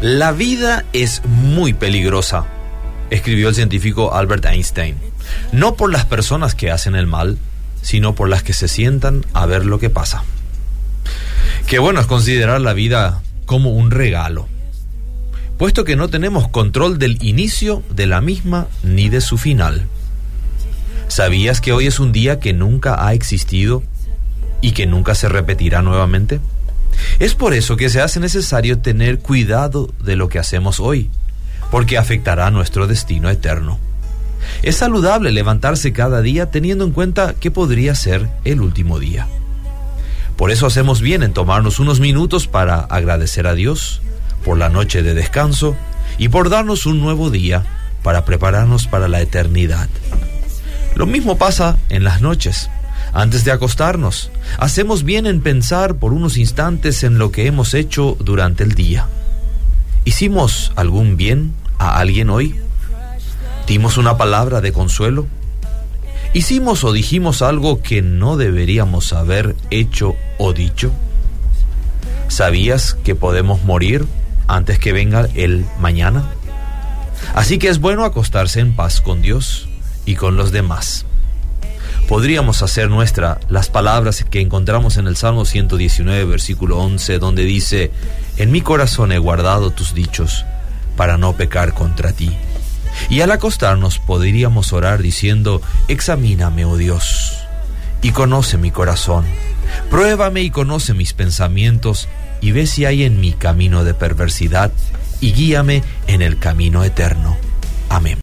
La vida es muy peligrosa, escribió el científico Albert Einstein, no por las personas que hacen el mal, sino por las que se sientan a ver lo que pasa. Qué bueno es considerar la vida como un regalo, puesto que no tenemos control del inicio de la misma ni de su final. ¿Sabías que hoy es un día que nunca ha existido y que nunca se repetirá nuevamente? Es por eso que se hace necesario tener cuidado de lo que hacemos hoy, porque afectará nuestro destino eterno. Es saludable levantarse cada día teniendo en cuenta que podría ser el último día. Por eso hacemos bien en tomarnos unos minutos para agradecer a Dios por la noche de descanso y por darnos un nuevo día para prepararnos para la eternidad. Lo mismo pasa en las noches. Antes de acostarnos, hacemos bien en pensar por unos instantes en lo que hemos hecho durante el día. ¿Hicimos algún bien a alguien hoy? ¿Dimos una palabra de consuelo? ¿Hicimos o dijimos algo que no deberíamos haber hecho o dicho? ¿Sabías que podemos morir antes que venga el mañana? Así que es bueno acostarse en paz con Dios y con los demás podríamos hacer nuestra las palabras que encontramos en el Salmo 119, versículo 11, donde dice, en mi corazón he guardado tus dichos para no pecar contra ti. Y al acostarnos podríamos orar diciendo, examíname, oh Dios, y conoce mi corazón, pruébame y conoce mis pensamientos, y ve si hay en mi camino de perversidad, y guíame en el camino eterno. Amén.